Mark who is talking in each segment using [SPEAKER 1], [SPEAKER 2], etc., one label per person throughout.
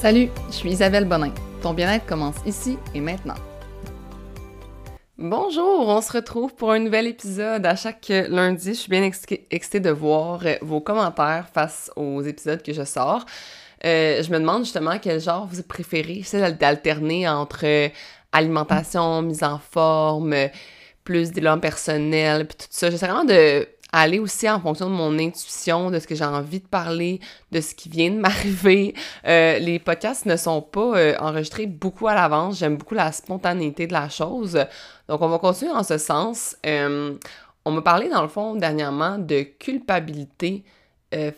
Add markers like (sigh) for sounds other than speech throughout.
[SPEAKER 1] Salut, je suis Isabelle Bonin. Ton bien-être commence ici et maintenant. Bonjour, on se retrouve pour un nouvel épisode à chaque lundi. Je suis bien excitée de voir vos commentaires face aux épisodes que je sors. Euh, je me demande justement quel genre vous préférez. J'essaie d'alterner entre alimentation, mise en forme, plus d'élan personnel, puis tout ça. J'essaie vraiment de aller aussi en fonction de mon intuition, de ce que j'ai envie de parler, de ce qui vient de (laughs) m'arriver. Euh, les podcasts ne sont pas euh, enregistrés beaucoup à l'avance. J'aime beaucoup la spontanéité de la chose. Donc, on va continuer en ce sens. Euh, on m'a parlé, dans le fond, dernièrement, de culpabilité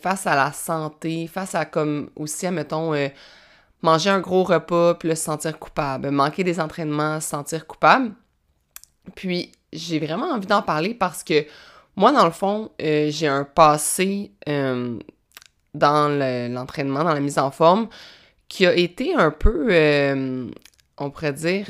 [SPEAKER 1] face à la santé, face à, comme aussi, admettons, manger un gros repas, puis le se sentir coupable, manquer des entraînements, se sentir coupable. Puis, j'ai vraiment envie d'en parler parce que moi, dans le fond, euh, j'ai un passé euh, dans l'entraînement, dans la mise en forme, qui a été un peu, euh, on pourrait dire,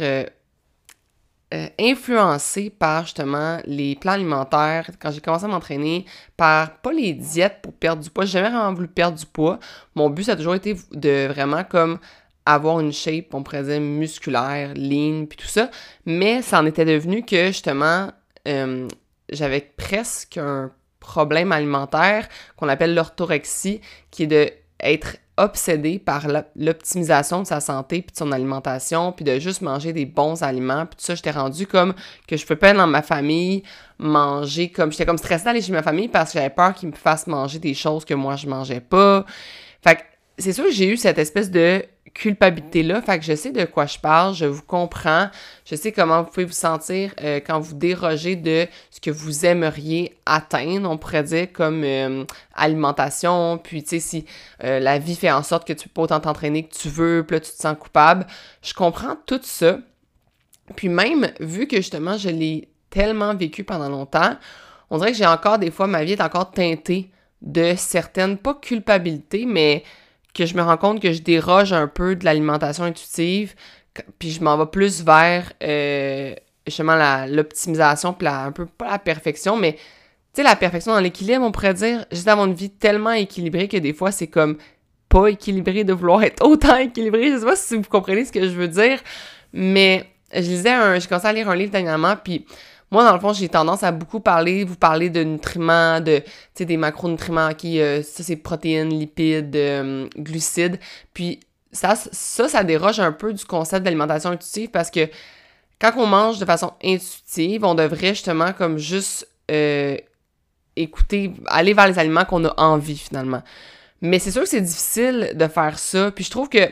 [SPEAKER 1] influencé par justement les plans alimentaires. Quand j'ai commencé à m'entraîner, par pas les diètes pour perdre du poids. J'ai jamais vraiment voulu perdre du poids. Mon but, ça a toujours été de vraiment comme avoir une shape, on pourrait dire, musculaire, lean, puis tout ça. Mais ça en était devenu que, justement, j'avais presque un problème alimentaire qu'on appelle l'orthorexie, qui est de être obsédé par l'optimisation de sa santé puis de son alimentation puis de juste manger des bons aliments puis tout ça j'étais rendu comme que je peux pas dans ma famille manger comme j'étais comme stressée d'aller chez ma famille parce que j'avais peur qu'ils me fassent manger des choses que moi je mangeais pas. Fait que c'est sûr que j'ai eu cette espèce de culpabilité-là. Fait que je sais de quoi je parle, je vous comprends, je sais comment vous pouvez vous sentir euh, quand vous dérogez de ce que vous aimeriez atteindre, on pourrait dire, comme euh, alimentation, puis tu sais, si euh, la vie fait en sorte que tu peux pas autant t'entraîner que tu veux, puis là, tu te sens coupable. Je comprends tout ça. Puis même, vu que justement, je l'ai tellement vécu pendant longtemps, on dirait que j'ai encore des fois, ma vie est encore teintée de certaines, pas culpabilité, mais que je me rends compte que je déroge un peu de l'alimentation intuitive, puis je m'en vais plus vers euh, justement l'optimisation, puis un peu pas la perfection, mais tu sais, la perfection dans l'équilibre, on pourrait dire, juste d'avoir une vie tellement équilibrée que des fois, c'est comme pas équilibré de vouloir être autant équilibré. Je sais pas si vous comprenez ce que je veux dire, mais je lisais un, j'ai commencé à lire un livre dernièrement, puis moi, dans le fond, j'ai tendance à beaucoup parler, vous parler de nutriments, de, des macronutriments qui, euh, ça, c'est protéines, lipides, euh, glucides. Puis ça, ça, ça déroge un peu du concept d'alimentation intuitive parce que quand on mange de façon intuitive, on devrait justement comme juste euh, écouter, aller vers les aliments qu'on a envie finalement. Mais c'est sûr que c'est difficile de faire ça. Puis je trouve que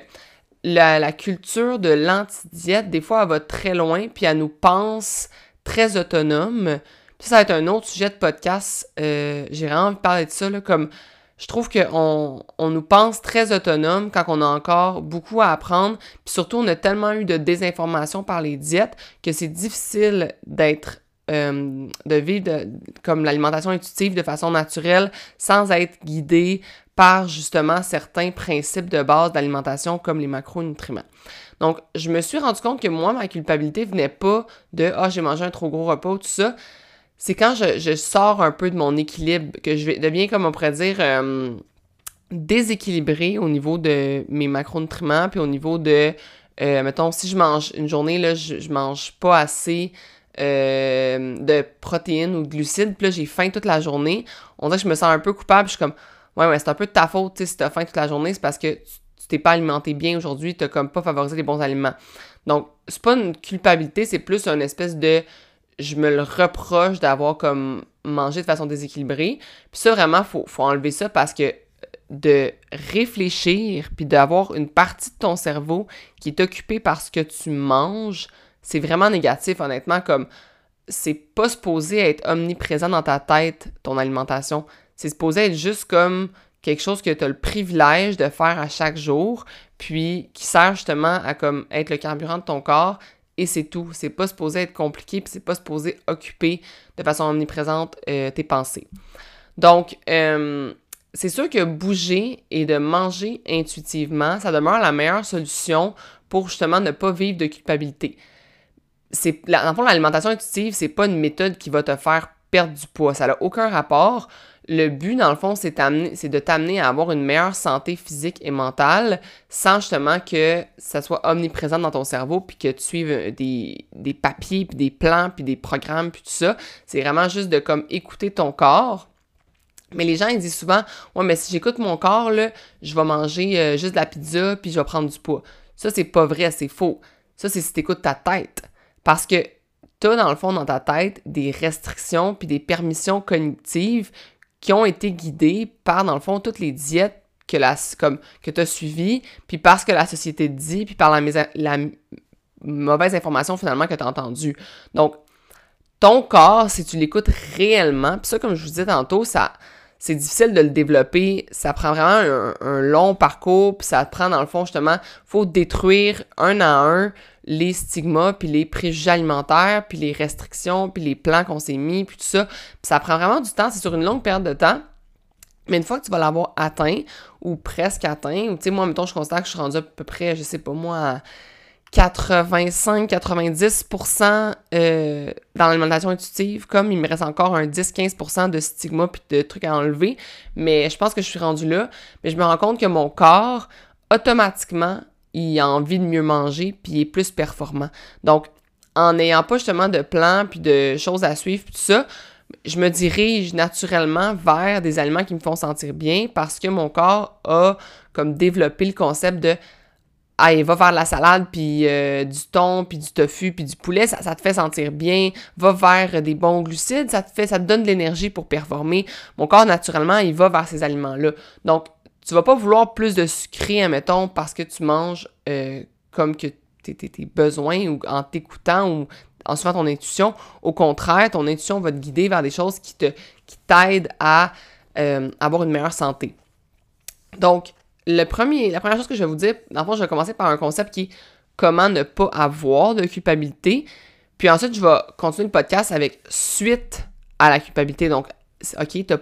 [SPEAKER 1] la, la culture de l'anti-diète, des fois, elle va très loin, puis elle nous pense très autonome. Puis ça va être un autre sujet de podcast. Euh, j'ai vraiment envie de parler de ça, comme je trouve qu'on on nous pense très autonome quand on a encore beaucoup à apprendre. Puis surtout, on a tellement eu de désinformation par les diètes que c'est difficile d'être euh, de vivre comme l'alimentation intuitive de façon naturelle sans être guidé par justement certains principes de base d'alimentation comme les macronutriments. Donc, je me suis rendu compte que moi, ma culpabilité venait pas de Ah, j'ai mangé un trop gros repas, tout ça. C'est quand je, sors un peu de mon équilibre que je deviens, comme on pourrait dire, euh, déséquilibré au niveau de mes macronutriments, puis au niveau de, euh, mettons, si je mange une journée, là, je, je mange pas assez euh, de protéines ou de glucides, puis là, j'ai faim toute la journée. On dirait que je me sens un peu coupable, je suis comme, ouais, ouais, c'est un peu de ta faute, tu sais, si t'as faim toute la journée, c'est parce que tu t'es pas alimenté bien aujourd'hui, t'as comme pas favorisé les bons aliments. Donc, c'est pas une culpabilité, c'est plus une espèce de je me le reproche d'avoir comme mangé de façon déséquilibrée. Puis ça, vraiment, faut, faut enlever ça parce que de réfléchir puis d'avoir une partie de ton cerveau qui est occupée par ce que tu manges, c'est vraiment négatif, honnêtement, comme c'est pas supposé être omniprésent dans ta tête, ton alimentation. C'est supposé être juste comme quelque chose que tu as le privilège de faire à chaque jour, puis qui sert justement à comme être le carburant de ton corps, et c'est tout. C'est pas supposé être compliqué, puis c'est pas supposé occuper de façon omniprésente euh, tes pensées. Donc, euh, c'est sûr que bouger et de manger intuitivement, ça demeure la meilleure solution pour justement ne pas vivre de culpabilité. C'est, dans le fond, l'alimentation intuitive, c'est pas une méthode qui va te faire perdre du poids. Ça n'a aucun rapport le but, dans le fond, c'est de t'amener à avoir une meilleure santé physique et mentale sans justement que ça soit omniprésent dans ton cerveau puis que tu suives euh, des, papiers puis des plans puis des programmes puis tout ça. C'est vraiment juste de comme écouter ton corps. Mais les gens, ils disent souvent, ouais, mais si j'écoute mon corps, là, je vais manger euh, juste de la pizza puis je vais prendre du poids. Ça, c'est pas vrai, c'est faux. Ça, c'est si t'écoutes ta tête. Parce que t'as, dans le fond, dans ta tête, des restrictions puis des permissions cognitives qui ont été guidés par, dans le fond, toutes les diètes que, que tu as suivies, puis parce que la société dit, puis par la, la mauvaise information finalement que tu as entendue. Donc, ton corps, si tu l'écoutes réellement, puis ça, comme je vous disais tantôt, ça, c'est difficile de le développer. Ça prend vraiment un, long parcours, puis ça te prend, dans le fond, justement, faut détruire un à un les stigmas, puis les préjugés alimentaires, puis les restrictions, puis les plans qu'on s'est mis, puis tout ça. Puis ça prend vraiment du temps, c'est sur une longue période de temps. Mais une fois que tu vas l'avoir atteint, ou presque atteint, ou tu sais, moi, mettons, je constate que je suis rendue à peu près, je sais pas moi, 85-90% euh, dans l'alimentation intuitive, comme il me reste encore un 10-15% de stigma puis de trucs à enlever. Mais je pense que je suis rendue là. Mais je me rends compte que mon corps, automatiquement, il a envie de mieux manger, puis il est plus performant. Donc, en n'ayant pas justement de plan, puis de choses à suivre, puis tout ça, je me dirige naturellement vers des aliments qui me font sentir bien parce que mon corps a comme développé le concept de ah, va vers la salade, puis euh, du thon, puis du tofu, puis du poulet, ça, ça, te fait sentir bien. Va vers des bons glucides, ça te fait, ça te donne de l'énergie pour performer. Mon corps, naturellement, il va vers ces aliments-là. Donc, tu vas pas vouloir plus de sucré, admettons, parce que tu manges euh, comme que tes, tes, besoins ou en t'écoutant ou en suivant ton intuition. Au contraire, ton intuition va te guider vers des choses qui te qui t'aident à euh, avoir une meilleure santé. Donc, le premier, la première chose que je vais vous dire, dans le fond, je vais commencer par un concept qui est comment ne pas avoir de culpabilité. Puis ensuite, je vais continuer le podcast avec suite à la culpabilité. Donc, OK, t'as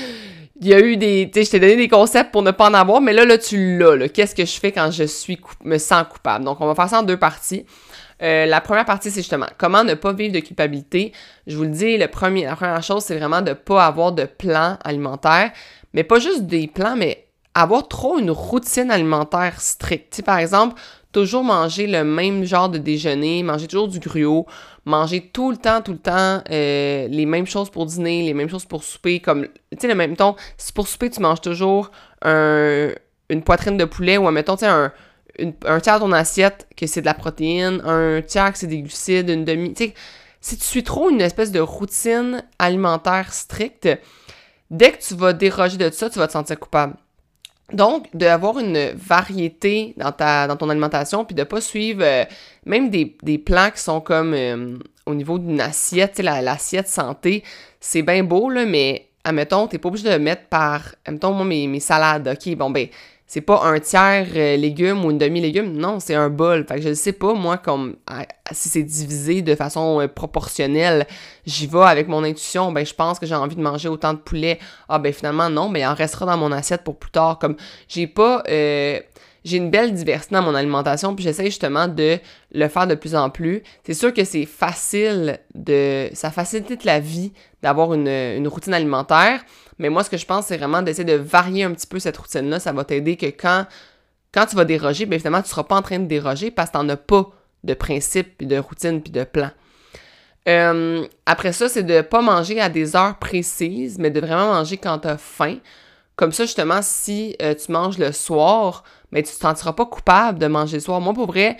[SPEAKER 1] (laughs) il y a eu des. Tu sais, je t'ai donné des concepts pour ne pas en avoir, mais là, là, tu l'as. Qu'est-ce que je fais quand je suis me sens coupable? Donc, on va faire ça en deux parties. Euh, la première partie, c'est justement comment ne pas vivre de culpabilité. Je vous le dis, le premier, la première chose, c'est vraiment de ne pas avoir de plan alimentaire. Mais pas juste des plans, mais avoir trop une routine alimentaire stricte. Tu par exemple, toujours manger le même genre de déjeuner, manger toujours du gruau, manger tout le temps, tout le temps euh, les mêmes choses pour dîner, les mêmes choses pour souper, comme, tu sais, le même ton, si pour souper, tu manges toujours une poitrine de poulet ou, mettons, tu sais, un, un tiers de ton assiette que c'est de la protéine, un tiers que c'est des glucides, une demi, tu sais, si tu suis trop une espèce de routine alimentaire stricte, dès que tu vas déroger de ça, tu vas te sentir coupable. Donc, d'avoir une variété dans, ta, dans ton alimentation, puis de pas suivre euh, même des, des, plans qui sont comme euh, au niveau d'une assiette, l'assiette santé, c'est bien beau, là, mais admettons, t'es pas obligé de mettre par, admettons, moi, mes, mes salades, ok, bon, ben, c'est pas un tiers euh, légumes ou une demi-légume, non, c'est un bol. Fait que je ne sais pas, moi, comme si c'est divisé de façon euh, proportionnelle, j'y vais avec mon intuition, ben je pense que j'ai envie de manger autant de poulet. Ah ben finalement non, mais il en restera dans mon assiette pour plus tard. Comme j'ai pas euh, j'ai une belle diversité dans mon alimentation, puis j'essaie justement de le faire de plus en plus. C'est sûr que c'est facile de. Ça facilite la vie d'avoir une, une, routine alimentaire, mais moi, ce que je pense, c'est vraiment d'essayer de varier un petit peu cette routine-là. Ça va t'aider que quand, quand tu vas déroger, bien évidemment, tu ne seras pas en train de déroger parce que tu n'en as pas de principe, puis de routine, puis de plan. Euh, après ça, c'est de ne pas manger à des heures précises, mais de vraiment manger quand tu as faim. Comme ça, justement, si euh, tu manges le soir, mais tu te sentiras pas coupable de manger le soir. Moi, pour vrai,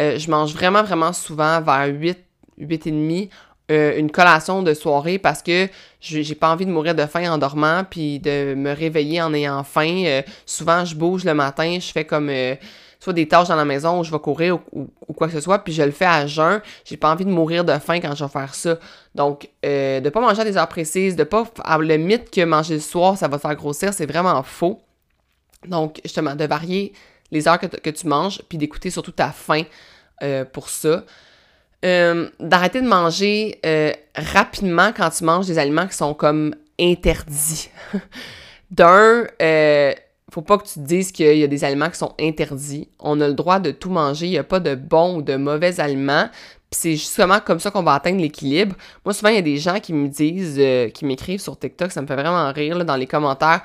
[SPEAKER 1] euh, je mange vraiment, vraiment souvent vers 8, 8 et demi euh, une collation de soirée parce que j'ai pas envie de mourir de faim en dormant puis de me réveiller en ayant faim. Euh, souvent, je bouge le matin, je fais comme soit des tâches dans la maison où je vais courir ou, quoi que ce soit, puis je le fais à jeun. J'ai pas envie de mourir de faim quand je vais faire ça. Donc, euh, de pas manger à des heures précises, de pas le mythe que manger le soir, ça va te faire grossir, c'est vraiment faux. Donc, justement, de varier les heures que, tu manges, puis d'écouter surtout ta faim euh, pour ça. Euh, d'arrêter de manger euh, rapidement quand tu manges des aliments qui sont comme interdits. (laughs) D'un, faut pas que tu te dises qu'il y a des aliments qui sont interdits. On a le droit de tout manger. Il n'y a pas de bons ou de mauvais aliments. C'est justement comme ça qu'on va atteindre l'équilibre. Moi, souvent, il y a des gens qui me disent, euh, qui m'écrivent sur TikTok, ça me fait vraiment rire dans les commentaires.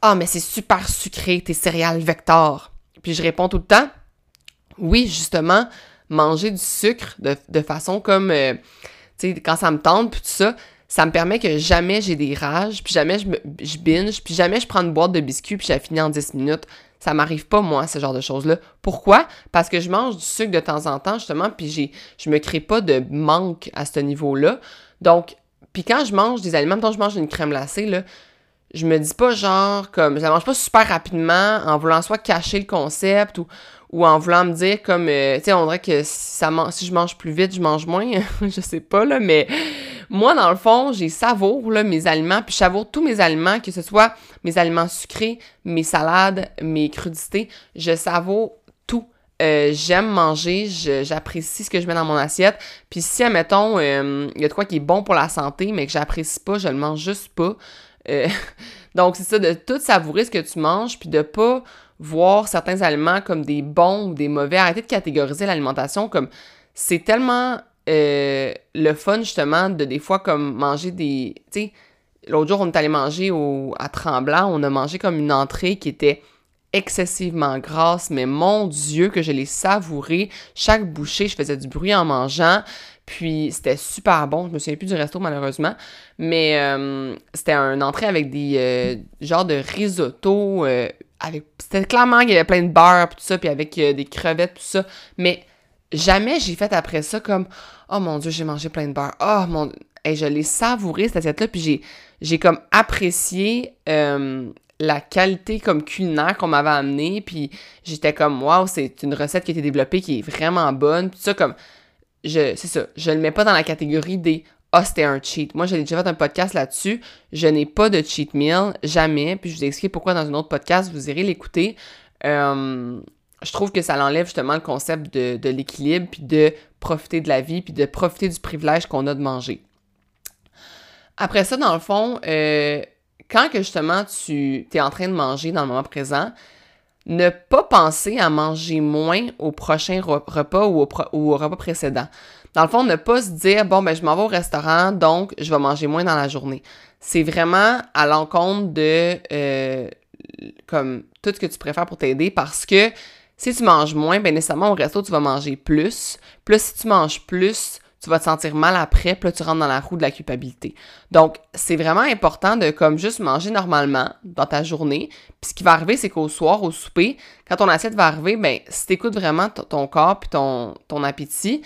[SPEAKER 1] Ah, mais c'est super sucré, tes céréales Vector. Puis je réponds tout le temps, oui, justement, manger du sucre de, façon comme, euh, tu sais, quand ça me tente, puis tout ça, ça me permet que jamais j'ai des rages, puis jamais je, me, je binge, puis jamais je prends une boîte de biscuits, puis j'ai fini en 10 minutes. Ça m'arrive pas, moi, ce genre de choses-là. Pourquoi? Parce que je mange du sucre de temps en temps, justement, puis j'ai, je me crée pas de manque à ce niveau-là. Donc, puis quand je mange des aliments, quand je mange une crème glacée, là, je me dis pas genre comme, je la mange pas super rapidement en voulant soit cacher le concept ou, ou en voulant me dire comme, euh, tu sais, on dirait que si, je mange plus vite, je mange moins, (laughs) je sais pas, là, mais moi, dans le fond, j'ai savoure, là, mes aliments, puis je savoure tous mes aliments, que ce soit mes aliments sucrés, mes salades, mes crudités, je savoure tout. Euh, j'aime manger, j'apprécie ce que je mets dans mon assiette. Puis si, admettons, euh, il y a de quoi qui est bon pour la santé, mais que j'apprécie pas, je le mange juste pas. Euh, (laughs) donc, c'est ça, de tout savourer ce que tu manges, puis de pas voir certains aliments comme des bons ou des mauvais. Arrêter de catégoriser l'alimentation comme... C'est tellement euh, le fun, justement, de des fois, comme manger des. Tu sais, l'autre jour, on est allé manger à Tremblant, on a mangé comme une entrée qui était excessivement grasse, mais mon Dieu, que je l'ai savouré. Chaque bouchée, je faisais du bruit en mangeant. Puis c'était super bon. Je me souviens plus du resto malheureusement. Mais euh, c'était un entrée avec des euh, genres de risotto. C'était clairement qu'il y avait plein de beurre, tout ça, puis avec des crevettes, tout ça. Mais jamais j'ai fait après ça comme oh mon dieu j'ai mangé plein de beurre oh mon et je l'ai savouré cette assiette là puis j'ai comme apprécié euh, la qualité comme culinaire qu'on m'avait amené puis j'étais comme waouh c'est une recette qui a été développée qui est vraiment bonne tout ça comme je c'est ça je le mets pas dans la catégorie des ah, c'était un cheat. Moi, j'ai déjà fait un podcast là-dessus. Je n'ai pas de cheat meal, jamais. Puis je vous explique pourquoi dans un autre podcast. Vous irez l'écouter. Euh, je trouve que ça l'enlève justement le concept de, l'équilibre, puis de profiter de la vie, puis de profiter du privilège qu'on a de manger. Après ça, dans le fond, euh, quand que justement tu es en train de manger dans le moment présent, ne pas penser à manger moins au prochain repas ou au, repas précédent. Dans le fond, ne pas se dire, bon, ben, je m'en vais au restaurant, donc je vais manger moins dans la journée. C'est vraiment à l'encontre de, euh, comme, tout ce que tu préfères pour t'aider parce que si tu manges moins, bien nécessairement au resto, tu vas manger plus. Plus si tu manges plus, tu vas te sentir mal après, puis tu rentres dans la roue de la culpabilité. Donc, c'est vraiment important de comme juste manger normalement dans ta journée. Puis ce qui va arriver, c'est qu'au soir, au souper, quand ton assiette va arriver, ben si tu écoutes vraiment ton corps puis ton, ton appétit,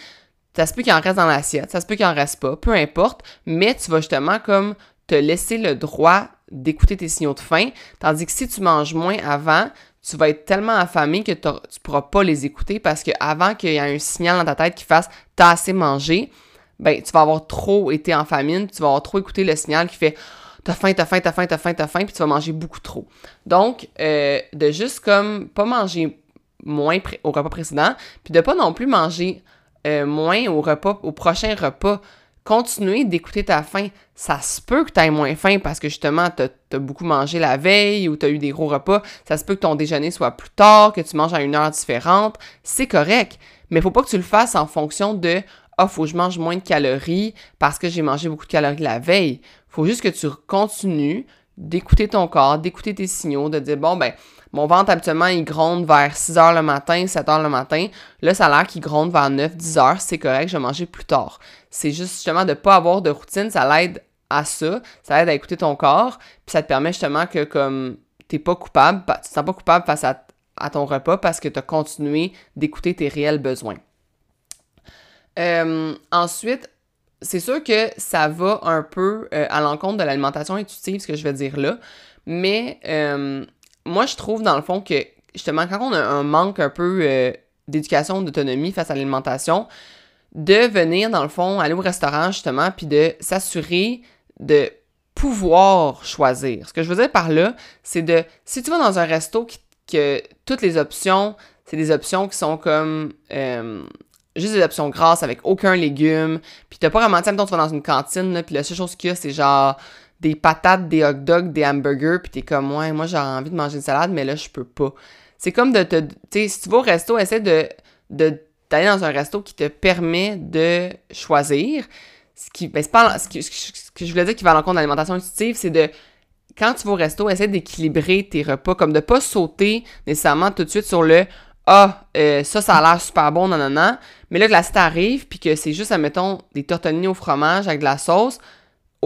[SPEAKER 1] ça se peut qu'il en reste dans l'assiette, ça se peut qu'il en reste pas, peu importe, mais tu vas justement comme te laisser le droit d'écouter tes signaux de faim, tandis que si tu manges moins avant, tu vas être tellement affamé que tu pourras pas les écouter parce que avant qu'il y ait un signal dans ta tête qui fasse t'as assez mangé, ben tu vas avoir trop été en famine, tu vas avoir trop écouté le signal qui fait t'as faim, t'as faim, t'as faim, t'as faim, t'as faim, puis tu vas manger beaucoup trop. Donc, euh, de juste comme pas manger moins au repas précédent, puis de pas non plus manger euh, moins au repas, au prochain repas continuer d'écouter ta faim. Ça se peut que tu aies moins faim parce que justement, tu as, beaucoup mangé la veille ou tu as eu des gros repas. Ça se peut que ton déjeuner soit plus tard, que tu manges à une heure différente. C'est correct. Mais faut pas que tu le fasses en fonction de Ah, faut que je mange moins de calories parce que j'ai mangé beaucoup de calories la veille. faut juste que tu continues d'écouter ton corps, d'écouter tes signaux, de dire bon ben mon ventre, habituellement, il gronde vers 6 h le matin, 7 h le matin. Là, ça a l'air qu'il gronde vers 9, 10 h. C'est correct, je vais manger plus tard. C'est juste justement de ne pas avoir de routine. Ça l'aide à ça. Ça aide à écouter ton corps. Puis ça te permet justement que, comme, t'es pas coupable, tu te sens pas coupable face à, ton repas parce que tu as continué d'écouter tes réels besoins. Euh, ensuite, c'est sûr que ça va un peu euh, à l'encontre de l'alimentation intuitive, ce que je vais dire là. Mais euh, moi, je trouve dans le fond que justement, quand on a un manque un peu euh, d'éducation, d'autonomie face à l'alimentation, de venir dans le fond, aller au restaurant justement, puis de s'assurer de pouvoir choisir. Ce que je veux dire par là, c'est de, si tu vas dans un resto qui, que toutes les options, c'est des options qui sont comme euh, juste des options grasses avec aucun légume, puis t'as pas vraiment, tu tu vas dans une cantine, puis la seule chose qu'il y a, c'est genre des patates, des hot dogs, des hamburgers, puis t'es comme, ouais, moi j'ai envie de manger une salade, mais là je peux pas. C'est comme de te. Tu sais, si tu vas au resto, essaie de, d'aller dans un resto qui te permet de choisir. Ce qui, ben, pas, ce, que je voulais dire qui va à l'encontre de l'alimentation intuitive, c'est de quand tu vas au resto, essaie d'équilibrer tes repas, comme de pas sauter nécessairement tout de suite sur le ah, euh, ça, ça a l'air super bon, non, non, non. Mais là, que l'assiette arrive, puis que c'est juste, admettons, des tortellini au fromage avec de la sauce,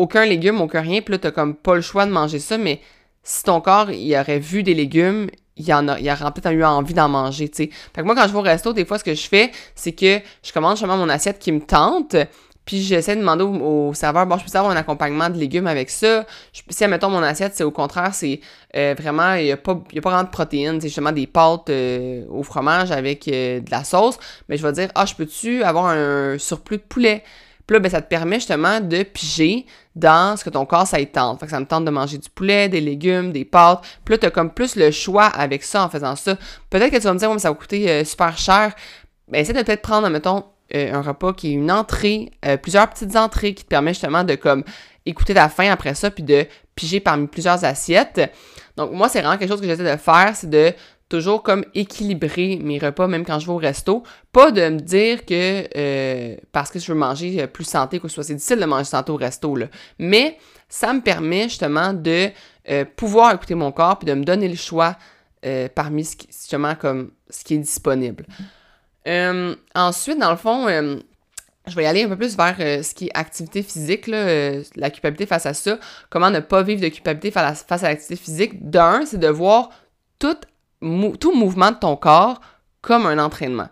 [SPEAKER 1] aucun légume, aucun rien, puis là, t'as comme pas le choix de manger ça, mais si ton corps, il aurait vu des légumes, il y en a, peut-être eu envie d'en manger, tu moi, quand je vais au resto, des fois, ce que je fais, c'est que je commande justement mon assiette qui me tente, puis j'essaie de demander au, serveur, bon, je peux avoir un accompagnement de légumes avec ça? Je, si, admettons, mon assiette, c'est au contraire, c'est euh, vraiment, il n'y a, pas, a pas de protéines, c'est justement des pâtes euh, au fromage avec euh, de la sauce. Mais je vais dire, ah, je peux-tu avoir un surplus de poulet? Puis là, ben, ça te permet justement de piger dans ce que ton corps, ça y tente. Fait que ça me tente de manger du poulet, des légumes, des pâtes. Puis là, t'as comme plus le choix avec ça en faisant ça. Peut-être que tu vas me dire, ça va coûter euh, super cher. Ben, essaie de peut-être prendre, mettons, euh, un repas qui est une entrée, euh, plusieurs petites entrées qui te permettent justement de comme écouter ta faim après ça, puis de piger parmi plusieurs assiettes. Donc moi, c'est vraiment quelque chose que j'essaie de faire, c'est de toujours comme équilibrer mes repas, même quand je vais au resto. Pas de me dire que euh, parce que je veux manger plus santé, que soit, c'est difficile de manger santé au resto, là. Mais ça me permet justement de euh, pouvoir écouter mon corps puis de me donner le choix euh, parmi ce qui, justement comme ce qui est disponible. ensuite, dans le fond, je vais y aller un peu plus vers ce qui est activité physique, là, la culpabilité face à ça. Comment ne pas vivre de culpabilité face à, l'activité physique? D'un, c'est de voir toute tout mouvement de ton corps comme un entraînement.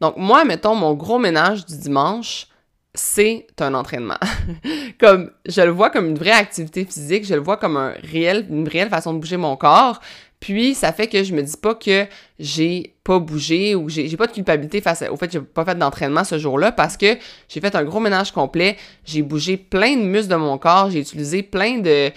[SPEAKER 1] Donc, moi, mettons, mon gros ménage du dimanche, c'est un entraînement. (laughs) comme, je le vois comme une vraie activité physique, je le vois comme un réel, une réelle façon de bouger mon corps. Puis, ça fait que je me dis pas que j'ai pas bougé ou j'ai pas de culpabilité face au fait que j'ai pas fait d'entraînement ce jour-là parce que j'ai fait un gros ménage complet, j'ai bougé plein de muscles de mon corps, j'ai utilisé plein de,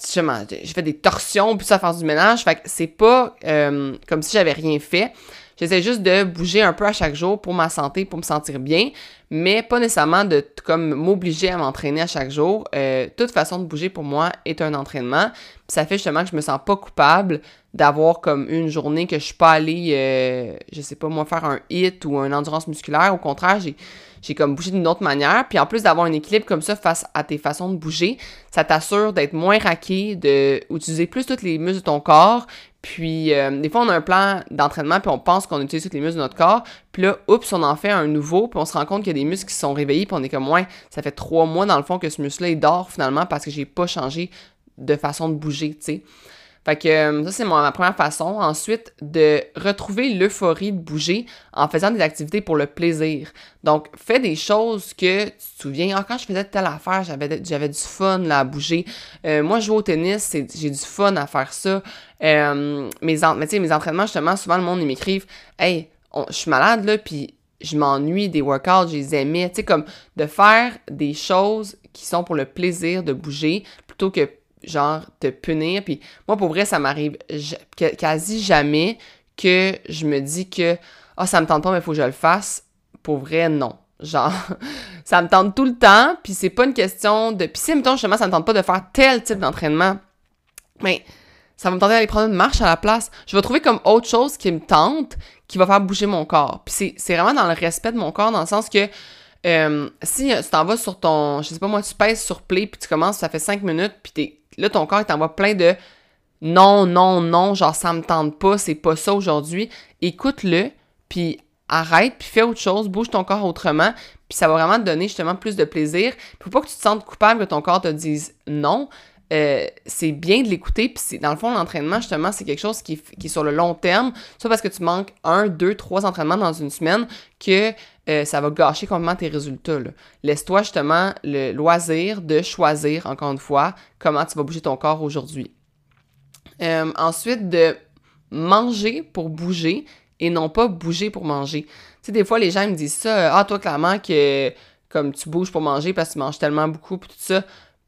[SPEAKER 1] j'ai fait des torsions, puis ça, faire du ménage. Fait que c'est pas euh, comme si j'avais rien fait. J'essaie juste de bouger un peu à chaque jour pour ma santé, pour me sentir bien, mais pas nécessairement de comme m'obliger à m'entraîner à chaque jour. Euh, toute façon de bouger pour moi est un entraînement. ça fait justement que je me sens pas coupable d'avoir comme une journée que je suis pas allée, euh, je sais pas moi, faire un hit ou une endurance musculaire. Au contraire, j'ai j'ai comme bougé d'une autre manière. Puis en plus d'avoir un équilibre comme ça face à tes façons de bouger, ça t'assure d'être moins raqué, d'utiliser plus toutes les muscles de ton corps. Puis euh, des fois, on a un plan d'entraînement, puis on pense qu'on utilise toutes les muscles de notre corps. Puis là, oups, on en fait un nouveau, puis on se rend compte qu'il y a des muscles qui sont réveillés, puis on est comme, ouais, ça fait trois mois dans le fond que ce muscle-là, il dort finalement parce que j'ai pas changé de façon de bouger, tu sais. Fait que euh, ça, c'est ma première façon. Ensuite, de retrouver l'euphorie de bouger en faisant des activités pour le plaisir. Donc, fais des choses que tu te souviens, ah, quand je faisais telle affaire, j'avais, j'avais du fun là, à bouger. Euh, moi, je joue au tennis, j'ai du fun à faire ça. Euh, mes, mais, mes entraînements, justement, souvent, le monde, ils m'écrivent Hey, je suis malade, là, puis je m'ennuie des workouts, je les aimais. Tu sais, comme de faire des choses qui sont pour le plaisir de bouger plutôt que genre, te punir. Puis moi, pour vrai, ça m'arrive quasi jamais que je me dis que, ah, oh, ça me tente pas, mais faut que je le fasse. Pour vrai, non. Genre, (laughs) ça me tente tout le temps, puis c'est pas une question de... Puis si, mettons, justement, ça me tente pas de faire tel type d'entraînement, mais ça va me tenter d'aller prendre une marche à la place. Je vais trouver comme autre chose qui me tente, qui va faire bouger mon corps. Puis c'est vraiment dans le respect de mon corps, dans le sens que euh, si tu t'en vas sur ton, je sais pas moi, tu pèses sur play, puis tu commences, ça fait 5 minutes, puis t'es là, ton corps, t'envoie plein de non, non, non, genre ça me tente pas, c'est pas ça aujourd'hui. Écoute-le, puis arrête, puis fais autre chose, bouge ton corps autrement, puis ça va vraiment te donner justement plus de plaisir. Faut pas que tu te sentes coupable que ton corps te dise non. Euh, c'est bien de l'écouter, puis dans le fond, l'entraînement, justement, c'est quelque chose qui, qui, est sur le long terme, soit parce que tu manques un, deux, trois entraînements dans une semaine, que euh, ça va gâcher complètement tes résultats. Laisse-toi justement le loisir de choisir, encore une fois, comment tu vas bouger ton corps aujourd'hui. Euh, ensuite, de manger pour bouger et non pas bouger pour manger. Tu sais, des fois, les gens me disent ça, ah, toi, clairement, que comme tu bouges pour manger parce que tu manges tellement beaucoup, puis tout ça.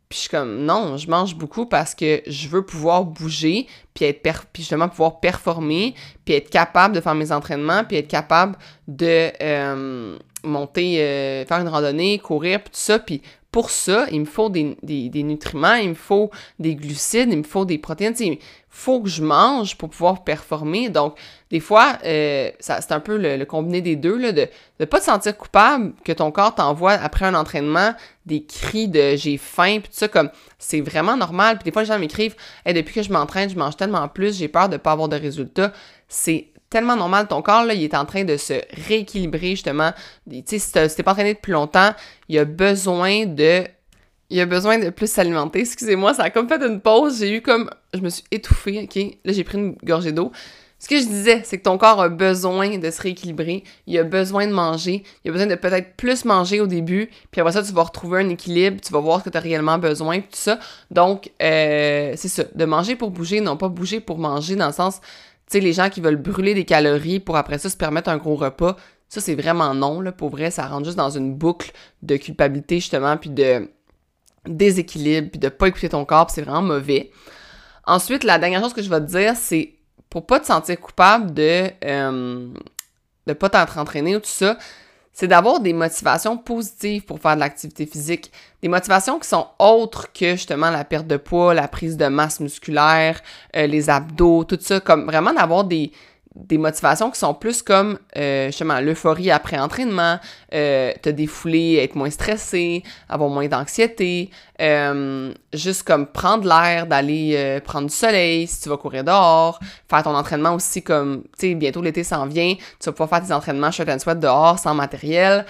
[SPEAKER 1] Puis je suis comme, non, je mange beaucoup parce que je veux pouvoir bouger, puis, être puis justement pouvoir performer, puis être capable de faire mes entraînements, puis être capable de euh, monter, euh, faire une randonnée, courir, puis tout ça, puis pour ça, il me faut des, nutriments, il me faut des glucides, il me faut des protéines. Il faut que je mange pour pouvoir performer. Donc, des fois, euh, c'est un peu le, combiné des deux, là, de ne pas te sentir coupable que ton corps t'envoie après un entraînement des cris de j'ai faim, puis tout ça, comme c'est vraiment normal. Puis des fois, les gens m'écrivent depuis que je m'entraîne, je mange tellement plus, j'ai peur de ne pas avoir de résultats. C'est tellement normal. Ton corps, là, il est en train de se rééquilibrer, justement. Tu sais, si t'es pas entraîné depuis longtemps, il a besoin de... Il a besoin de plus s'alimenter. Excusez-moi, ça a comme fait une pause. J'ai eu comme... Je me suis étouffée, OK? Là, j'ai pris une gorgée d'eau. Ce que je disais, c'est que ton corps a besoin de se rééquilibrer, il a besoin de manger, il a besoin de peut-être plus manger au début, puis après ça, tu vas retrouver un équilibre, tu vas voir ce que tu as réellement besoin, tout ça. Donc, euh, c'est ça, de manger pour bouger, non pas bouger pour manger, dans le sens, tu sais, les gens qui veulent brûler des calories pour après ça se permettre un gros repas, ça, c'est vraiment non, là. Pour vrai, ça rentre juste dans une boucle de culpabilité, justement, puis de déséquilibre, puis de pas écouter ton corps, c'est vraiment mauvais. Ensuite, la dernière chose que je vais te dire, c'est pour pas te sentir coupable de, euh, de pas t'être entraîné ou tout ça, c'est d'avoir des motivations positives pour faire de l'activité physique. Des motivations qui sont autres que justement la perte de poids, la prise de masse musculaire, euh, les abdos, tout ça. Comme vraiment d'avoir des, des motivations qui sont plus comme euh, justement l'euphorie après entraînement, euh, te défouler, être moins stressé, avoir moins d'anxiété, euh, juste comme prendre l'air, d'aller euh, prendre du soleil si tu vas courir dehors, faire ton entraînement aussi comme, tu sais, bientôt l'été s'en vient, tu vas pouvoir faire tes entraînements shirt and sweat dehors sans matériel.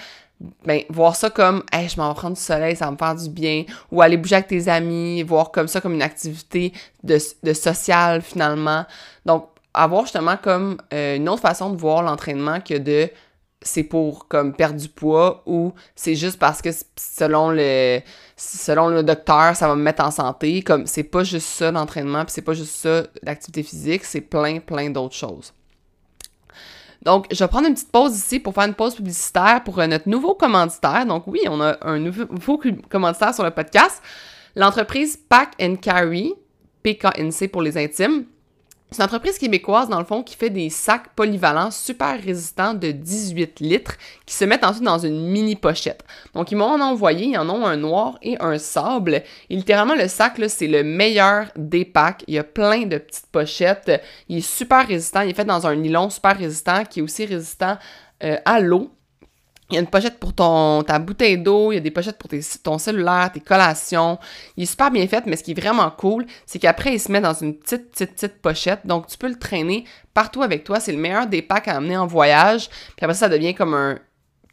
[SPEAKER 1] Ben, voir ça comme, hey, je m'en vais prendre du soleil, ça va me faire du bien, ou aller bouger avec tes amis, voir comme ça comme une activité de, de social finalement. Donc, avoir justement comme euh, une autre façon de voir l'entraînement que de c'est pour comme perdre du poids ou c'est juste parce que selon le selon le docteur ça va me mettre en santé. Comme c'est pas juste ça l'entraînement puis c'est pas juste ça l'activité physique c'est plein plein d'autres choses. Donc je vais prendre une petite pause ici pour faire une pause publicitaire pour euh, notre nouveau commanditaire. Donc oui on a un nouveau, nouveau commanditaire sur le podcast. L'entreprise Pack and Carry PKNC pour les intimes c'est une entreprise québécoise, dans le fond, qui fait des sacs polyvalents super résistants de 18 litres qui se mettent ensuite dans une mini pochette. Donc, ils m'ont envoyé, ils en ont un noir et un sable. Et littéralement, le sac, c'est le meilleur des packs. Il y a plein de petites pochettes. Il est super résistant. Il est fait dans un nylon super résistant qui est aussi résistant euh, à l'eau. Il y a une pochette pour ton, ta bouteille d'eau, il y a des pochettes pour ton cellulaire, tes collations. Il est super bien fait, mais ce qui est vraiment cool, c'est qu'après, il se met dans une petite, petite, petite pochette. Donc, tu peux le traîner partout avec toi. C'est le meilleur des packs à amener en voyage. Puis après, ça devient comme un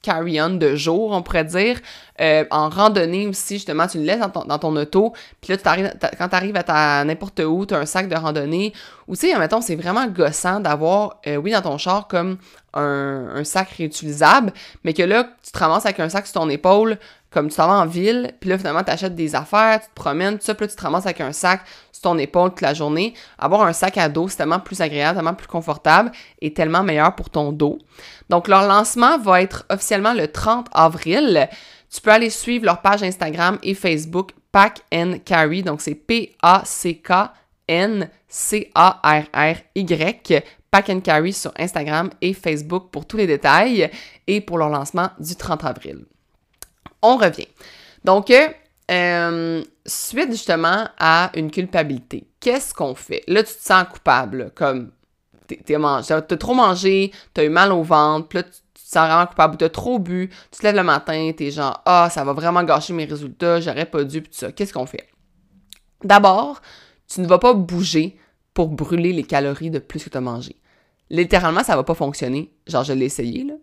[SPEAKER 1] carry-on de jour, on pourrait dire. Euh, en randonnée aussi, justement, tu le laisses dans ton, auto. Puis là, tu quand tu arrives à n'importe où, tu as un sac de randonnée. Ou tu sais, mettons, c'est vraiment gossant d'avoir, euh, oui, dans ton char, comme un, sac réutilisable, mais que là, tu te ramasses avec un sac sur ton épaule, comme tu t'en vas en ville, puis là, finalement, tu achètes des affaires, tu te promènes, tout ça, puis là, tu te ramasses avec un sac ton épaule toute la journée. Avoir un sac à dos, c'est tellement plus agréable, tellement plus confortable et tellement meilleur pour ton dos. Donc, leur lancement va être officiellement le 30 avril. Tu peux aller suivre leur page Instagram et Facebook Pack and Carry. Donc, c'est P-A-C-K-N-C-A-R-R-Y. Pack and Carry sur Instagram et Facebook pour tous les détails et pour leur lancement du 30 avril. On revient. Donc, euh, suite justement à une culpabilité, qu'est-ce qu'on fait? Là, tu te sens coupable, comme t'as trop mangé, t'as eu mal au ventre, puis là, tu te sens vraiment coupable, t'as trop bu, tu te lèves le matin, t'es genre, ah, ça va vraiment gâcher mes résultats, j'aurais pas dû, puis tout ça. Qu'est-ce qu'on fait? D'abord, tu ne vas pas bouger pour brûler les calories de plus que tu as mangé. Littéralement, ça va pas fonctionner. Genre, je l'ai essayé, là.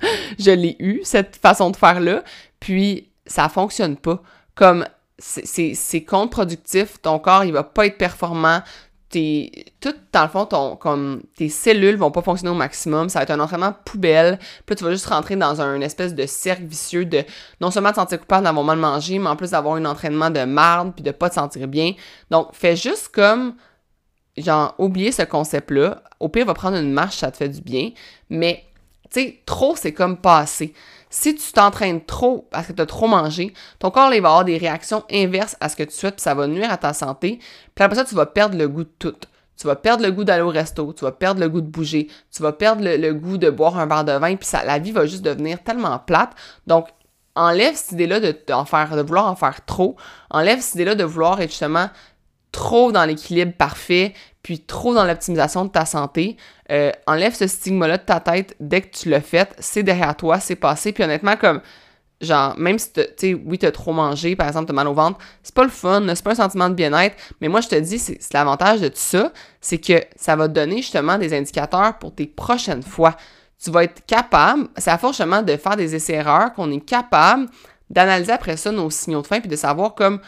[SPEAKER 1] (laughs) je l'ai eu, cette façon de faire-là, puis ça fonctionne pas. Comme, c'est contre-productif, ton corps, il va pas être performant, tes, tout, dans le fond, comme, tes cellules vont pas fonctionner au maximum. Ça va être un entraînement poubelle. Puis tu vas juste rentrer dans un espèce de cercle vicieux de non seulement te sentir coupable d'avoir mal mangé, mais en plus d'avoir un entraînement de marde puis de pas te sentir bien. Donc, fais juste comme, genre, oublier ce concept-là. Au pire, va prendre une marche, ça te fait du bien. Mais, tu sais, trop, c'est comme pas assez. Si tu t'entraînes trop parce que tu as trop mangé, ton corps va avoir des réactions inverses à ce que tu souhaites, puis ça va nuire à ta santé. Puis après ça, tu vas perdre le goût de tout. Tu vas perdre le goût d'aller au resto, tu vas perdre le goût de bouger, tu vas perdre le, goût de boire un verre de vin, puis ça, la vie va juste devenir tellement plate. Donc, enlève cette idée-là de vouloir en faire trop. Enlève cette idée-là de vouloir être justement trop dans l'équilibre parfait, puis trop dans l'optimisation de ta santé. Euh, enlève ce stigma-là de ta tête dès que tu l'as fait. C'est derrière toi, c'est passé. Puis honnêtement, comme, genre, même si tu sais, oui, t'as trop mangé, par exemple, t'as mal au ventre, c'est pas le fun, c'est pas un sentiment de bien-être. Mais moi, je te dis, c'est l'avantage de tout ça, c'est que ça va te donner justement des indicateurs pour tes prochaines fois. Tu vas être capable, c'est à force justement de faire des essais-erreurs qu'on est capable d'analyser après ça nos signaux de faim, puis de savoir comme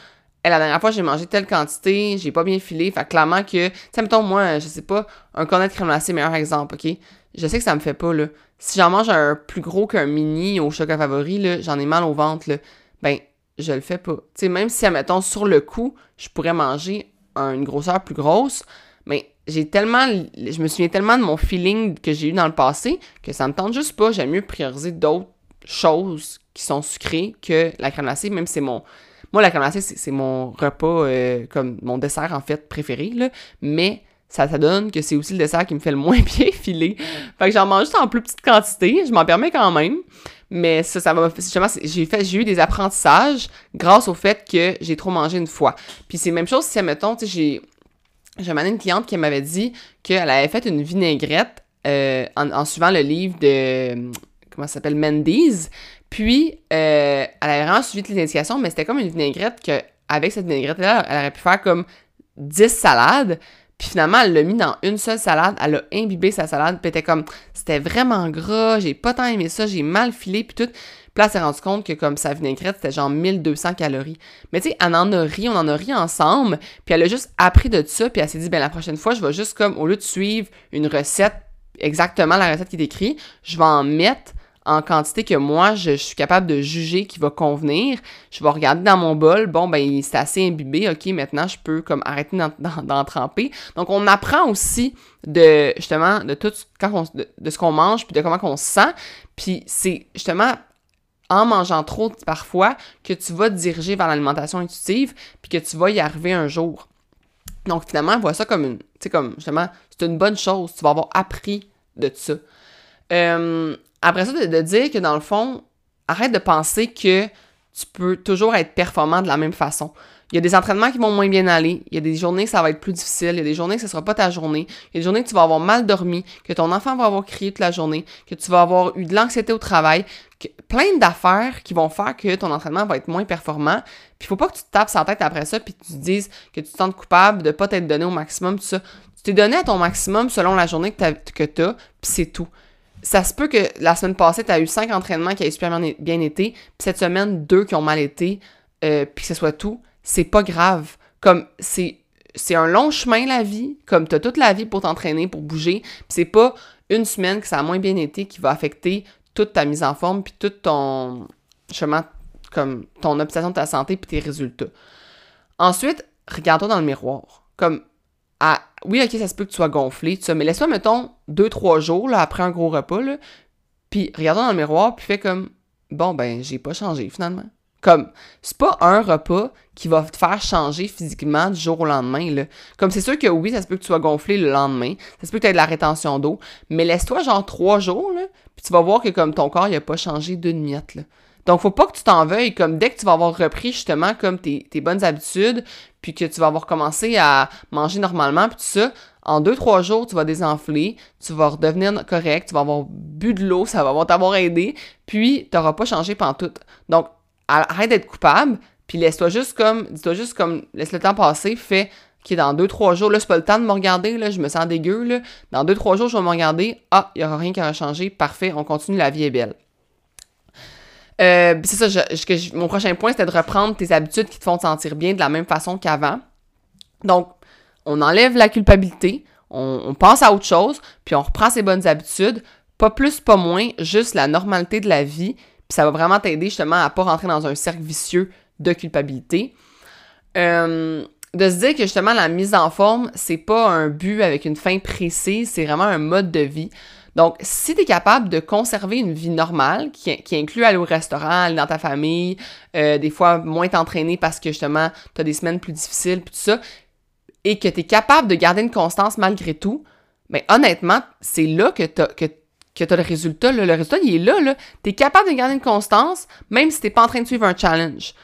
[SPEAKER 1] et la dernière fois, j'ai mangé telle quantité, j'ai pas bien filé. Fait clairement que, tu sais, mettons, moi, je sais pas, un cornet de crème glacée, meilleur exemple, OK? Je sais que ça me fait pas, là. Si j'en mange un plus gros qu'un mini au chocolat favori, là, j'en ai mal au ventre, là. Ben, je le fais pas. Tu sais, même si, mettons, sur le coup, je pourrais manger une grosseur plus grosse, mais j'ai tellement, je me souviens tellement de mon feeling que j'ai eu dans le passé que ça me tente juste pas. J'aime mieux prioriser d'autres choses qui sont sucrées que la crème glacée, même si c'est mon, moi, la glacée, c'est mon repas, euh, comme mon dessert, en fait, préféré, là. Mais ça, ça donne que c'est aussi le dessert qui me fait le moins (laughs) bien filer. Fait que j'en mange juste en plus petite quantité. Je m'en permets quand même. Mais ça, ça va. Justement, j'ai fait, j'ai eu des apprentissages grâce au fait que j'ai trop mangé une fois. Puis c'est la même chose si, admettons, tu sais, j'ai. J'ai une cliente qui m'avait dit qu'elle avait fait une vinaigrette euh, en, en, suivant le livre de. Comment ça s'appelle? Mendy's. Puis, euh, elle avait vraiment suivi les indications, mais c'était comme une vinaigrette que, avec cette vinaigrette-là, elle aurait pu faire comme 10 salades. Puis finalement, elle l'a mis dans une seule salade, elle a imbibé sa salade, puis était comme, c'était vraiment gras, j'ai pas tant aimé ça, j'ai mal filé, puis tout. Puis là, elle s'est rendue compte que comme sa vinaigrette, c'était genre 1200 calories. Mais tu sais, elle en a ri, on en a ri ensemble, puis elle a juste appris de ça, puis elle s'est dit, ben la prochaine fois, je vais juste comme, au lieu de suivre une recette, exactement la recette qui est écrite, je vais en mettre en quantité que moi, je, suis capable de juger qui va convenir. Je vais regarder dans mon bol, bon, ben, c'est assez imbibé, ok, maintenant, je peux comme arrêter d'en tremper. Donc, on apprend aussi de, justement, de tout, quand de, ce qu'on mange, puis de comment on se sent. Puis, c'est justement en mangeant trop parfois que tu vas te diriger vers l'alimentation intuitive, puis que tu vas y arriver un jour. Donc, finalement, vois ça comme une, tu sais, comme, justement, c'est une bonne chose. Tu vas avoir appris de ça. Euh, après ça, de, dire que dans le fond, arrête de penser que tu peux toujours être performant de la même façon. Il y a des entraînements qui vont moins bien aller. Il y a des journées que ça va être plus difficile. Il y a des journées que ce sera pas ta journée. Il y a des journées que tu vas avoir mal dormi, que ton enfant va avoir crié toute la journée, que tu vas avoir eu de l'anxiété au travail. plein d'affaires qui vont faire que ton entraînement va être moins performant. Puis il faut pas que tu te tapes sa tête après ça puis que tu te dises que tu te sens coupable de pas t'être donné au maximum, tout ça. Tu t'es donné à ton maximum selon la journée que tu as, puis c'est tout ça se peut que la semaine passée, tu as eu cinq entraînements qui aient super bien, été, puis cette semaine, deux qui ont mal été, euh, puis que ce soit tout, c'est pas grave. Comme c'est c'est un long chemin la vie, comme tu as toute la vie pour t'entraîner, pour bouger, c'est pas une semaine que ça a moins bien été qui va affecter toute ta mise en forme, puis tout ton chemin, comme ton obsession de ta santé, puis tes résultats. Ensuite, regarde-toi dans le miroir. Comme oui, ok, ça se peut que tu sois gonflé, tout ça, mais laisse-toi, mettons, deux, trois jours, là, après un gros repas, là, puis regarde dans le miroir, puis fais comme, bon, ben, j'ai pas changé, finalement. Comme, c'est pas un repas qui va te faire changer physiquement du jour au lendemain, là. Comme, c'est sûr que oui, ça se peut que tu sois gonflé le lendemain, ça se peut que tu aies de la rétention d'eau, mais laisse-toi, genre, trois jours, là, puis tu vas voir que, comme, ton corps, il a pas changé d'une miette, là. Donc, faut pas que tu t'en veuilles, comme dès que tu vas avoir repris justement comme tes, bonnes habitudes, puis que tu vas avoir commencé à manger normalement, puis tout ça, en deux, trois jours, tu vas désenfler, tu vas redevenir correct, tu vas avoir bu de l'eau, ça va t'avoir aidé, puis tu pas changé pendant tout. Donc, arrête d'être coupable, puis laisse-toi juste comme, dis-toi juste comme, laisse le temps passer, fais, OK, dans deux, trois jours, là, c'est pas le temps de me regarder, là, je me sens dégueu, là. Dans deux, trois jours, je vais me regarder, ah, il n'y aura rien qui aura changé, parfait, on continue, la vie est belle. Euh, c'est ça, mon prochain point, c'était de reprendre tes habitudes qui te font te sentir bien de la même façon qu'avant. Donc, on enlève la culpabilité, on, pense à autre chose, puis on reprend ses bonnes habitudes. Pas plus, pas moins, juste la normalité de la vie. Puis ça va vraiment t'aider justement à pas rentrer dans un cercle vicieux de culpabilité. Euh, de se dire que justement la mise en forme, c'est pas un but avec une fin précise, c'est vraiment un mode de vie. Donc, si tu es capable de conserver une vie normale, qui, inclut aller au restaurant, aller dans ta famille, euh, des fois moins t'entraîner parce que justement, tu as des semaines plus difficiles, puis tout ça, et que tu es capable de garder une constance malgré tout, mais honnêtement, c'est là que, que, que tu as le résultat. Le résultat, il est là. là. Tu es capable de garder une constance, même si tu pas en train de suivre un challenge.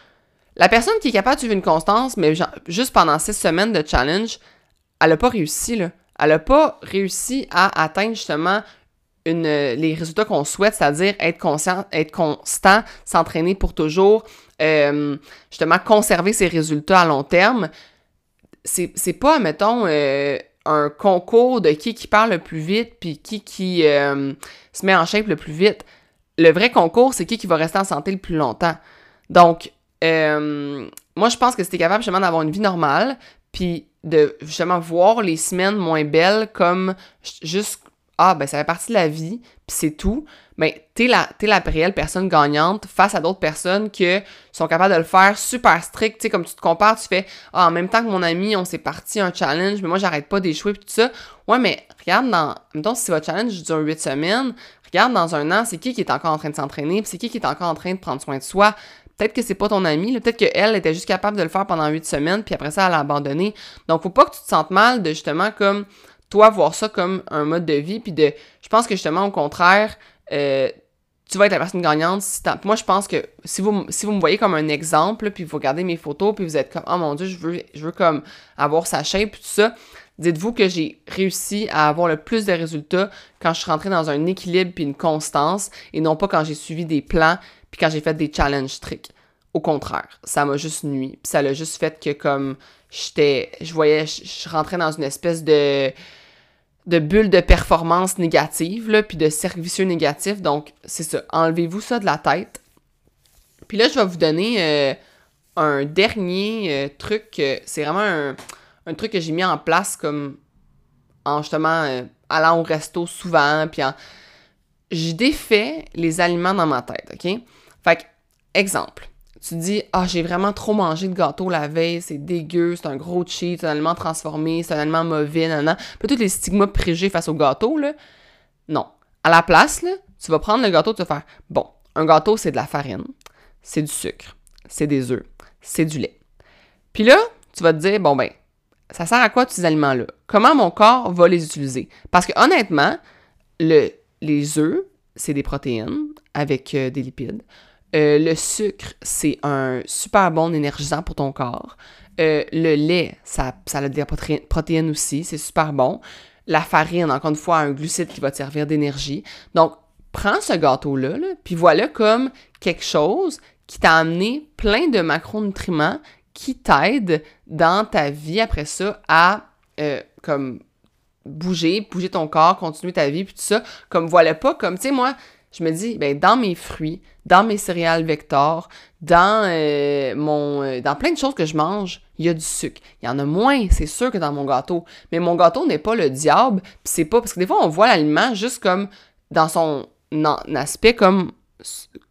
[SPEAKER 1] La personne qui est capable de suivre une constance, mais juste pendant six semaines de challenge, elle n'a pas réussi. Là. Elle n'a pas réussi à atteindre justement une, les résultats qu'on souhaite, c'est-à-dire être conscient, être constant, s'entraîner pour toujours, euh, justement conserver ses résultats à long terme. C'est pas, mettons, euh, un concours de qui qui parle le plus vite puis qui qui euh, se met en shape le plus vite. Le vrai concours, c'est qui qui va rester en santé le plus longtemps. Donc, euh, moi, je pense que c'était capable justement d'avoir une vie normale, puis de justement voir les semaines moins belles comme juste ah ben ça fait partie de la vie, puis c'est tout mais t'es la, es la réelle personne gagnante face à d'autres personnes qui sont capables de le faire super strict. Tu sais, comme tu te compares, tu fais ah, en même temps que mon ami, on s'est parti un challenge, mais moi, j'arrête pas d'échouer, puis tout ça. Ouais, mais regarde dans. Mettons, si votre challenge dure 8 semaines, regarde dans un an, c'est qui qui est encore en train de s'entraîner, puis c'est qui qui est encore en train de prendre soin de soi? Peut-être que c'est pas ton ami, peut-être qu'elle était juste capable de le faire pendant 8 semaines, puis après ça, elle a abandonné. Donc, faut pas que tu te sentes mal de justement comme toi voir ça comme un mode de vie, puis de. Je pense que justement, au contraire, euh, tu vas être la personne gagnante. moi, je pense que si vous, si vous me voyez comme un exemple, puis vous regardez mes photos, puis vous êtes comme, oh mon Dieu, je veux, je veux comme avoir sa shape, puis tout ça, dites-vous que j'ai réussi à avoir le plus de résultats quand je suis rentrée dans un équilibre puis une constance, et non pas quand j'ai suivi des plans, puis quand j'ai fait des challenges tricks. Au contraire, ça m'a juste nuit. Puis ça l'a juste fait que comme j'étais, je voyais, je rentrais dans une espèce de de bulles de performance négative, là, puis de servicieux négatifs. Donc, c'est ça. Enlevez-vous ça de la tête. Puis là, je vais vous donner euh, un dernier euh, truc. c'est vraiment un, truc que j'ai mis en place comme en justement euh, allant au resto souvent. Puis en... Je défais les aliments dans ma tête, OK? Fait que, exemple tu dis ah j'ai vraiment trop mangé de gâteau la veille, c'est dégueu, c'est un gros cheat, c'est un aliment transformé, c'est un aliment mauvais, nan, nan. Puis tous les stigmas préjugés face au gâteau là. Non. À la place là, tu vas prendre le gâteau, tu vas faire bon, un gâteau c'est de la farine, c'est du sucre, c'est des œufs, c'est du lait. Puis là, tu vas te dire bon ben ça sert à quoi ces aliments là Comment mon corps va les utiliser? Parce que honnêtement, le, les œufs, c'est des protéines avec euh, des lipides. Euh, le sucre, c'est un super bon énergisant pour ton corps. Euh, le lait, ça, ça a des protéines aussi, c'est super bon. La farine, encore une fois, un glucide qui va te servir d'énergie. Donc, prends ce gâteau-là, puis voilà comme quelque chose qui t'a amené plein de macronutriments qui t'aident dans ta vie après ça à euh, comme bouger, bouger ton corps, continuer ta vie, puis tout ça. Comme voilà pas, comme, tu sais, moi, je me dis, ben, dans mes fruits, dans mes céréales Vector, dans euh, mon, euh, dans plein de choses que je mange, il y a du sucre. Il y en a moins, c'est sûr que dans mon gâteau. Mais mon gâteau n'est pas le diable, c'est pas parce que des fois on voit l'aliment juste comme dans son aspect comme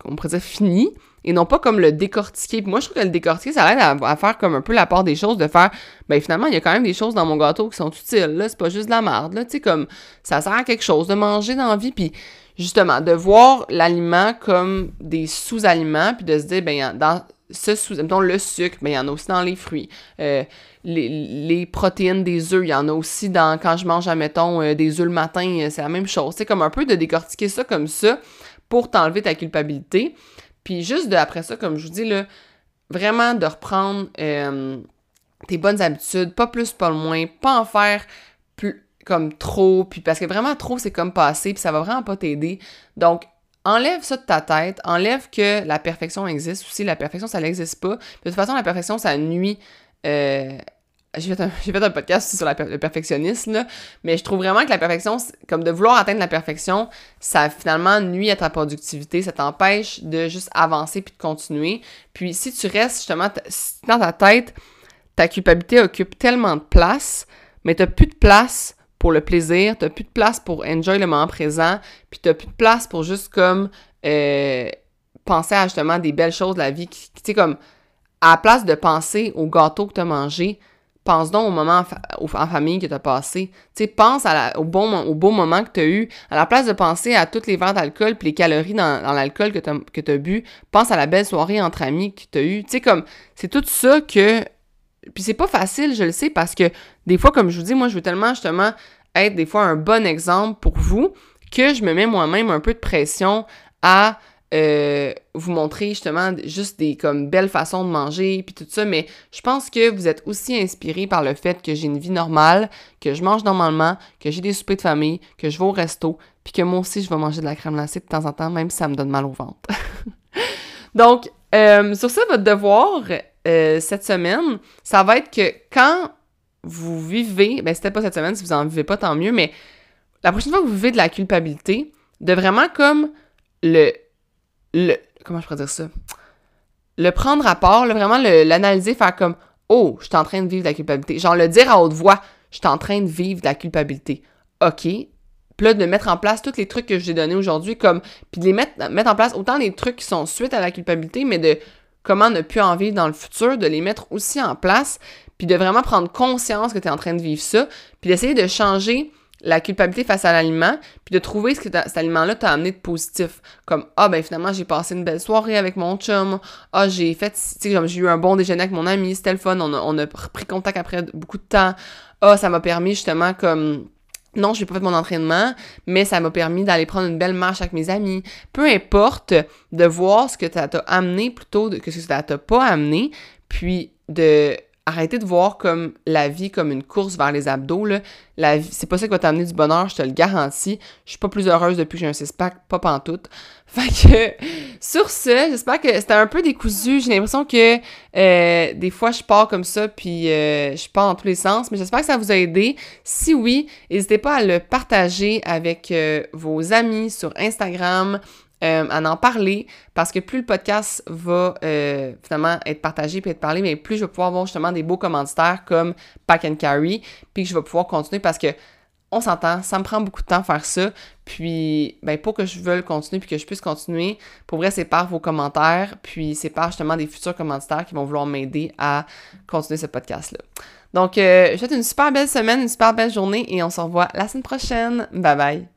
[SPEAKER 1] on pourrait dire fini et non pas comme le décortiquer. Moi, je trouve que le décortiquer, ça aide à, faire comme un peu la part des choses, de faire, ben finalement, il y a quand même des choses dans mon gâteau qui sont utiles, là, c'est pas juste de la merde, là, tu sais, comme, ça sert à quelque chose de manger dans la vie, puis justement, de voir l'aliment comme des sous-aliments, puis de se dire, ben, dans ce sous, mettons le sucre, ben, il y en a aussi dans les fruits. Euh, les, protéines des œufs, il y en a aussi dans, quand je mange, admettons, euh, des œufs le matin, euh, c'est la même chose. C'est comme un peu de décortiquer ça comme ça pour t'enlever ta culpabilité. Puis juste de, après ça, comme je vous dis, là, vraiment de reprendre tes bonnes habitudes, pas plus, pas le moins, pas en faire plus, comme trop, puis parce que vraiment trop, c'est comme passé, puis ça va vraiment pas t'aider. Donc, enlève ça de ta tête, enlève que la perfection existe aussi. La perfection, ça n'existe pas. De toute façon, la perfection, ça nuit. Euh, j'ai fait, un, (laughs) podcast aussi sur le perfectionnisme, là, mais je trouve vraiment que la perfection, comme de vouloir atteindre la perfection, ça finalement nuit à ta productivité, ça t'empêche de juste avancer puis de continuer. Puis si tu restes justement dans ta tête, ta culpabilité occupe tellement de place, mais tu n'as plus de place pour le plaisir, t'as plus de place pour enjoy le moment présent, puis t'as plus de place pour juste comme euh, penser à justement des belles choses de la vie. Tu sais, comme à la place de penser au gâteau que t'as mangé, pense donc au moment en, famille que t'as passé. Tu sais, pense au, bon, au beau moment que t'as eu. À la place de penser à toutes les verres d'alcool puis les calories dans, l'alcool que t'as, que t'as bu, pense à la belle soirée entre amis que t'as eu. Tu sais, comme, c'est tout ça que puis c'est pas facile, je le sais, parce que des fois, comme je vous dis, moi, je veux tellement justement être des fois un bon exemple pour vous que je me mets moi-même un peu de pression à euh, vous montrer justement juste des comme belles façons de manger puis tout ça, mais je pense que vous êtes aussi inspiré par le fait que j'ai une vie normale, que je mange normalement, que j'ai des soupers de famille, que je vais au resto, puis que moi aussi je vais manger de la crème glacée de temps en temps, même si ça me donne mal au ventre. (laughs) Donc, euh, sur ça, votre devoir euh, cette semaine, ça va être que quand vous vivez, ben c'était pas cette semaine, si vous en vivez pas, tant mieux, mais la prochaine fois que vous vivez de la culpabilité, de vraiment comme le le. Comment je pourrais dire ça? Le prendre à part, vraiment l'analyser, faire comme Oh, je suis en train de vivre de la culpabilité. Genre le dire à haute voix, je suis en train de vivre de la culpabilité. OK. Puis là, de mettre en place tous les trucs que je vous ai donnés aujourd'hui, comme. Puis de les mettre, mettre en place autant les trucs qui sont suite à la culpabilité, mais de comment ne plus en vivre dans le futur, de les mettre aussi en place, puis de vraiment prendre conscience que tu es en train de vivre ça, puis d'essayer de changer la culpabilité face à l'aliment, puis de trouver ce que cet aliment-là t'a amené de positif. Comme, ah, ben finalement, j'ai passé une belle soirée avec mon chum. Ah, j'ai fait, tu sais, j'ai eu un bon déjeuner avec mon ami, c'était le. On a, on a pris contact après beaucoup de temps. Ah, ça m'a permis justement, comme, non, je n'ai pas fait mon entraînement, mais ça m'a permis d'aller prendre une belle marche avec mes amis. Peu importe, de voir ce que ça t'a amené plutôt que ce que ça t'a pas amené, puis de arrêtez de voir comme la vie comme une course vers les abdos. Là. La vie, c'est pas ça qui va t'amener du bonheur, je te le garantis. Je suis pas plus heureuse depuis que j'ai un six-pack, pas pantoute. (laughs) Fait que, sur ce, j'espère que c'était un peu décousu. J'ai l'impression que euh, des fois, je pars comme ça, puis euh, je pars dans tous les sens. Mais j'espère que ça vous a aidé. Si oui, n'hésitez pas à le partager avec euh, vos amis sur Instagram, euh, à en parler parce que plus le podcast va euh, finalement être partagé puis être parlé, mais plus je vais pouvoir avoir justement des beaux commentaires comme Pack and Carry, puis que je vais pouvoir continuer parce que on s'entend, ça me prend beaucoup de temps faire ça. Puis, ben, pour que je veuille continuer puis que je puisse continuer, pour vrai, c'est par vos commentaires, puis c'est par justement des futurs commentaires qui vont vouloir m'aider à continuer ce podcast-là. Donc, euh, je vous souhaite une super belle semaine, une super belle journée et on se revoit la semaine prochaine. Bye bye!